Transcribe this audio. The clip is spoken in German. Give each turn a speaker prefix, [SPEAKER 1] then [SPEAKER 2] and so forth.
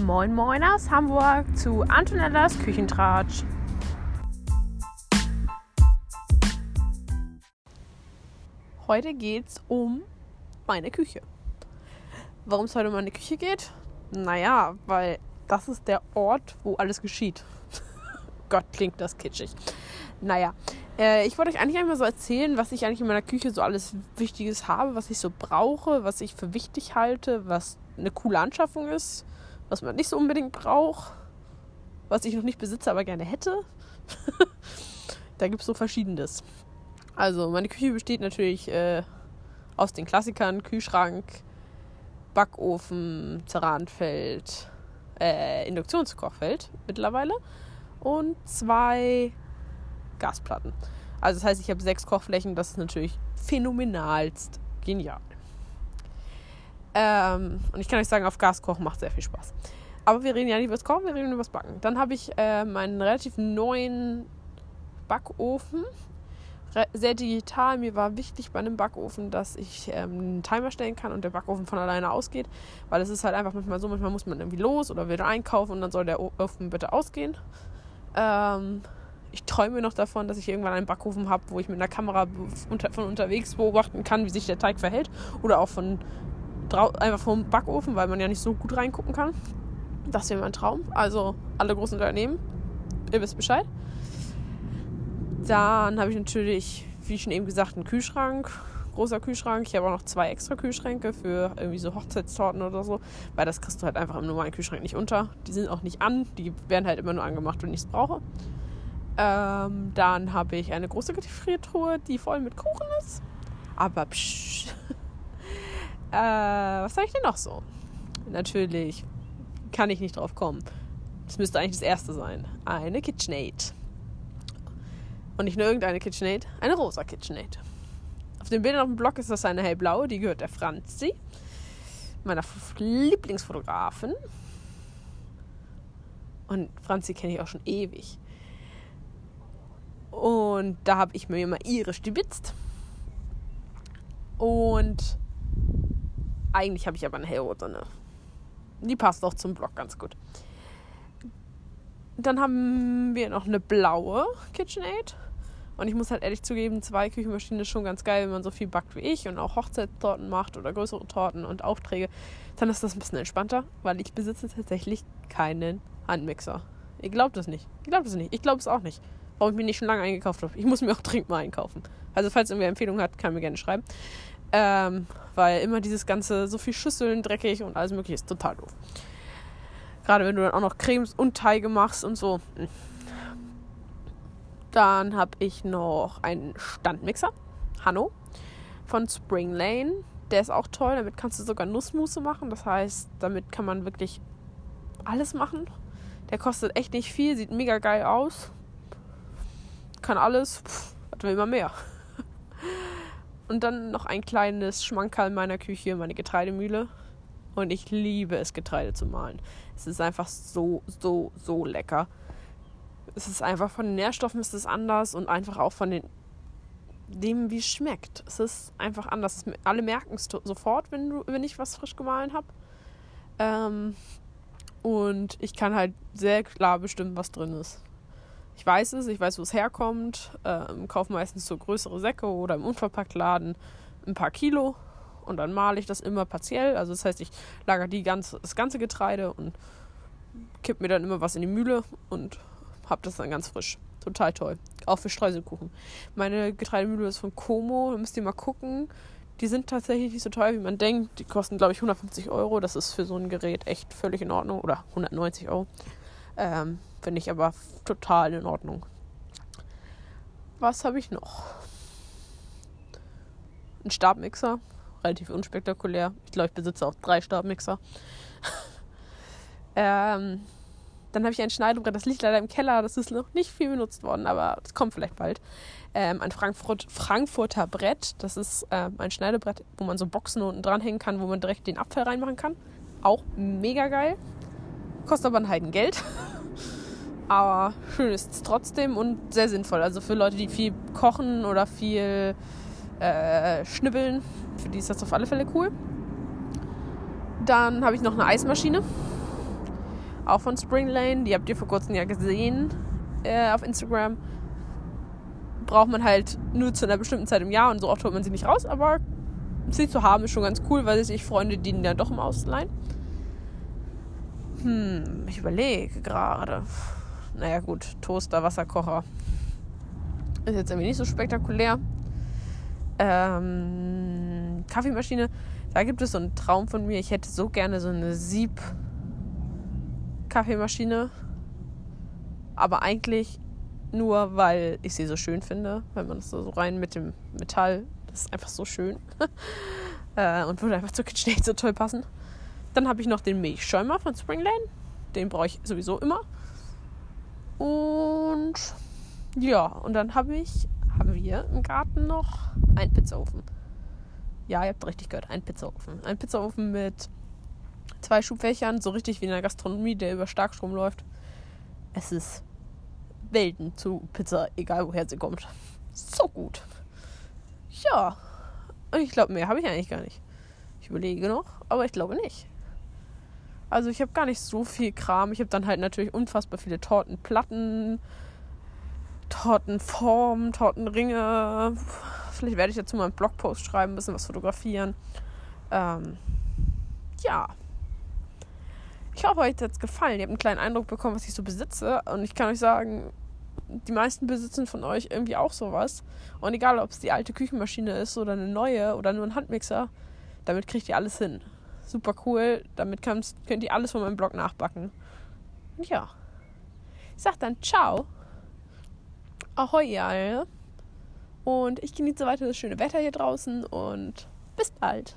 [SPEAKER 1] Moin Moin aus Hamburg zu Antonellas Küchentratsch. Heute geht's um meine Küche. Warum es heute um meine Küche geht? Naja, weil das ist der Ort, wo alles geschieht. Gott, klingt das kitschig. Naja, äh, ich wollte euch eigentlich einmal so erzählen, was ich eigentlich in meiner Küche so alles Wichtiges habe, was ich so brauche, was ich für wichtig halte, was eine coole Anschaffung ist, was man nicht so unbedingt braucht, was ich noch nicht besitze, aber gerne hätte. da gibt es so verschiedenes. Also, meine Küche besteht natürlich äh, aus den Klassikern: Kühlschrank, Backofen, Ceranfeld, äh, Induktionskochfeld mittlerweile und zwei Gasplatten. Also, das heißt, ich habe sechs Kochflächen. Das ist natürlich phänomenalst genial. Ähm, und ich kann euch sagen, auf Gas kochen macht sehr viel Spaß. Aber wir reden ja nicht über das Kochen, wir reden über das Backen. Dann habe ich äh, meinen relativ neuen Backofen. Re sehr digital. Mir war wichtig bei einem Backofen, dass ich ähm, einen Timer stellen kann und der Backofen von alleine ausgeht. Weil es ist halt einfach manchmal so, manchmal muss man irgendwie los oder wieder einkaufen und dann soll der Ofen bitte ausgehen. Ähm, ich träume noch davon, dass ich irgendwann einen Backofen habe, wo ich mit einer Kamera unter, von unterwegs beobachten kann, wie sich der Teig verhält. Oder auch von einfach vom Backofen, weil man ja nicht so gut reingucken kann. Das wäre mein Traum. Also alle großen Unternehmen, ihr wisst Bescheid. Dann habe ich natürlich, wie schon eben gesagt, einen Kühlschrank. Großer Kühlschrank. Ich habe auch noch zwei extra Kühlschränke für irgendwie so Hochzeitstorten oder so, weil das kriegst du halt einfach im normalen Kühlschrank nicht unter. Die sind auch nicht an, die werden halt immer nur angemacht, wenn ich es brauche. Ähm, dann habe ich eine große Gefriertruhe, die voll mit Kuchen ist. Aber psch, äh, was sage ich denn noch so? Natürlich kann ich nicht drauf kommen. Das müsste eigentlich das erste sein. Eine KitchenAid. Und nicht nur irgendeine KitchenAid, eine rosa KitchenAid. Auf den Bildern auf dem Blog ist das eine hellblaue, die gehört der Franzi, meiner Lieblingsfotografin. Und Franzi kenne ich auch schon ewig. Und da habe ich mir immer ihre stibitzt. Und eigentlich habe ich aber eine hellrote. Ne? Die passt auch zum Block ganz gut. Dann haben wir noch eine blaue KitchenAid. Und ich muss halt ehrlich zugeben, zwei Küchenmaschinen ist schon ganz geil, wenn man so viel backt wie ich und auch Hochzeitstorten macht oder größere Torten und Aufträge. Dann ist das ein bisschen entspannter, weil ich besitze tatsächlich keinen Handmixer. Ihr glaubt es nicht. Ihr glaubt es nicht. Ich glaube es auch nicht. Warum ich mir nicht schon lange eingekauft habe. Ich muss mir auch dringend mal einkaufen. Also falls irgendwer Empfehlungen hat, kann mir gerne schreiben. Ähm, weil immer dieses ganze, so viel Schüsseln, dreckig und alles mögliche ist total doof. Gerade wenn du dann auch noch Cremes und Teige machst und so. Dann habe ich noch einen Standmixer, Hanno, von Spring Lane. Der ist auch toll, damit kannst du sogar Nussmusse machen. Das heißt, damit kann man wirklich alles machen. Der kostet echt nicht viel, sieht mega geil aus. Kann alles, Pff, hat immer mehr. Und dann noch ein kleines Schmankerl in meiner Küche, meine Getreidemühle. Und ich liebe es, Getreide zu mahlen. Es ist einfach so, so, so lecker. Es ist einfach von den Nährstoffen ist es anders und einfach auch von den dem, wie es schmeckt. Es ist einfach anders. Alle merken es sofort, wenn, du, wenn ich was frisch gemahlen habe. Ähm, und ich kann halt sehr klar bestimmen, was drin ist. Ich weiß es, ich weiß, wo es herkommt. Ähm, kaufe meistens so größere Säcke oder im Unverpacktladen ein paar Kilo und dann male ich das immer partiell. Also das heißt, ich lagere die ganze, das ganze Getreide und kipp mir dann immer was in die Mühle und habe das dann ganz frisch. Total toll. Auch für Streuselkuchen. Meine Getreidemühle ist von Como. Da müsst ihr mal gucken. Die sind tatsächlich nicht so teuer, wie man denkt. Die kosten, glaube ich, 150 Euro. Das ist für so ein Gerät echt völlig in Ordnung. Oder 190 Euro. Ähm, Finde ich aber total in Ordnung. Was habe ich noch? Ein Stabmixer. Relativ unspektakulär. Ich glaube, ich besitze auch drei Stabmixer. ähm, dann habe ich ein Schneidebrett. Das liegt leider im Keller. Das ist noch nicht viel benutzt worden, aber das kommt vielleicht bald. Ähm, ein Frankfurt, Frankfurter Brett. Das ist ähm, ein Schneidebrett, wo man so Boxen unten dranhängen kann, wo man direkt den Apfel reinmachen kann. Auch mega geil. Kostet aber ein Heidengeld. Aber schön ist es trotzdem und sehr sinnvoll. Also für Leute, die viel kochen oder viel äh, schnibbeln, für die ist das auf alle Fälle cool. Dann habe ich noch eine Eismaschine. Auch von Spring Lane. Die habt ihr vor kurzem ja gesehen äh, auf Instagram. Braucht man halt nur zu einer bestimmten Zeit im Jahr und so oft holt man sie nicht raus, aber sie zu haben ist schon ganz cool, weil sich Freunde dienen ja doch im Ausleihen. Hm, ich überlege gerade. Naja, gut, Toaster, Wasserkocher. Ist jetzt irgendwie nicht so spektakulär. Ähm, Kaffeemaschine. Da gibt es so einen Traum von mir. Ich hätte so gerne so eine Sieb-Kaffeemaschine. Aber eigentlich nur, weil ich sie so schön finde. Weil man das so rein mit dem Metall. Das ist einfach so schön. äh, und würde einfach zur KitchenAid so toll passen. Dann habe ich noch den Milchschäumer von Springlane. Den brauche ich sowieso immer. Und ja, und dann habe ich, haben wir im Garten noch einen Pizzaofen. Ja, ihr habt richtig gehört, ein Pizzaofen. Ein Pizzaofen mit zwei Schubfächern, so richtig wie in der Gastronomie, der über Starkstrom läuft. Es ist Welten zu Pizza, egal woher sie kommt. So gut. Ja, ich glaube, mehr habe ich eigentlich gar nicht. Ich überlege noch, aber ich glaube nicht. Also ich habe gar nicht so viel Kram. Ich habe dann halt natürlich unfassbar viele Tortenplatten, Tortenformen, Tortenringe. Vielleicht werde ich dazu mal einen Blogpost schreiben, ein bisschen was fotografieren. Ähm, ja. Ich hoffe, euch hat es gefallen. Ihr habt einen kleinen Eindruck bekommen, was ich so besitze. Und ich kann euch sagen, die meisten besitzen von euch irgendwie auch sowas. Und egal, ob es die alte Küchenmaschine ist oder eine neue oder nur ein Handmixer, damit kriegt ihr alles hin super cool. Damit könnt, könnt ihr alles von meinem Blog nachbacken. Und ja. Ich sag dann ciao. Ahoi, ihr Und ich genieße weiter das schöne Wetter hier draußen und bis bald.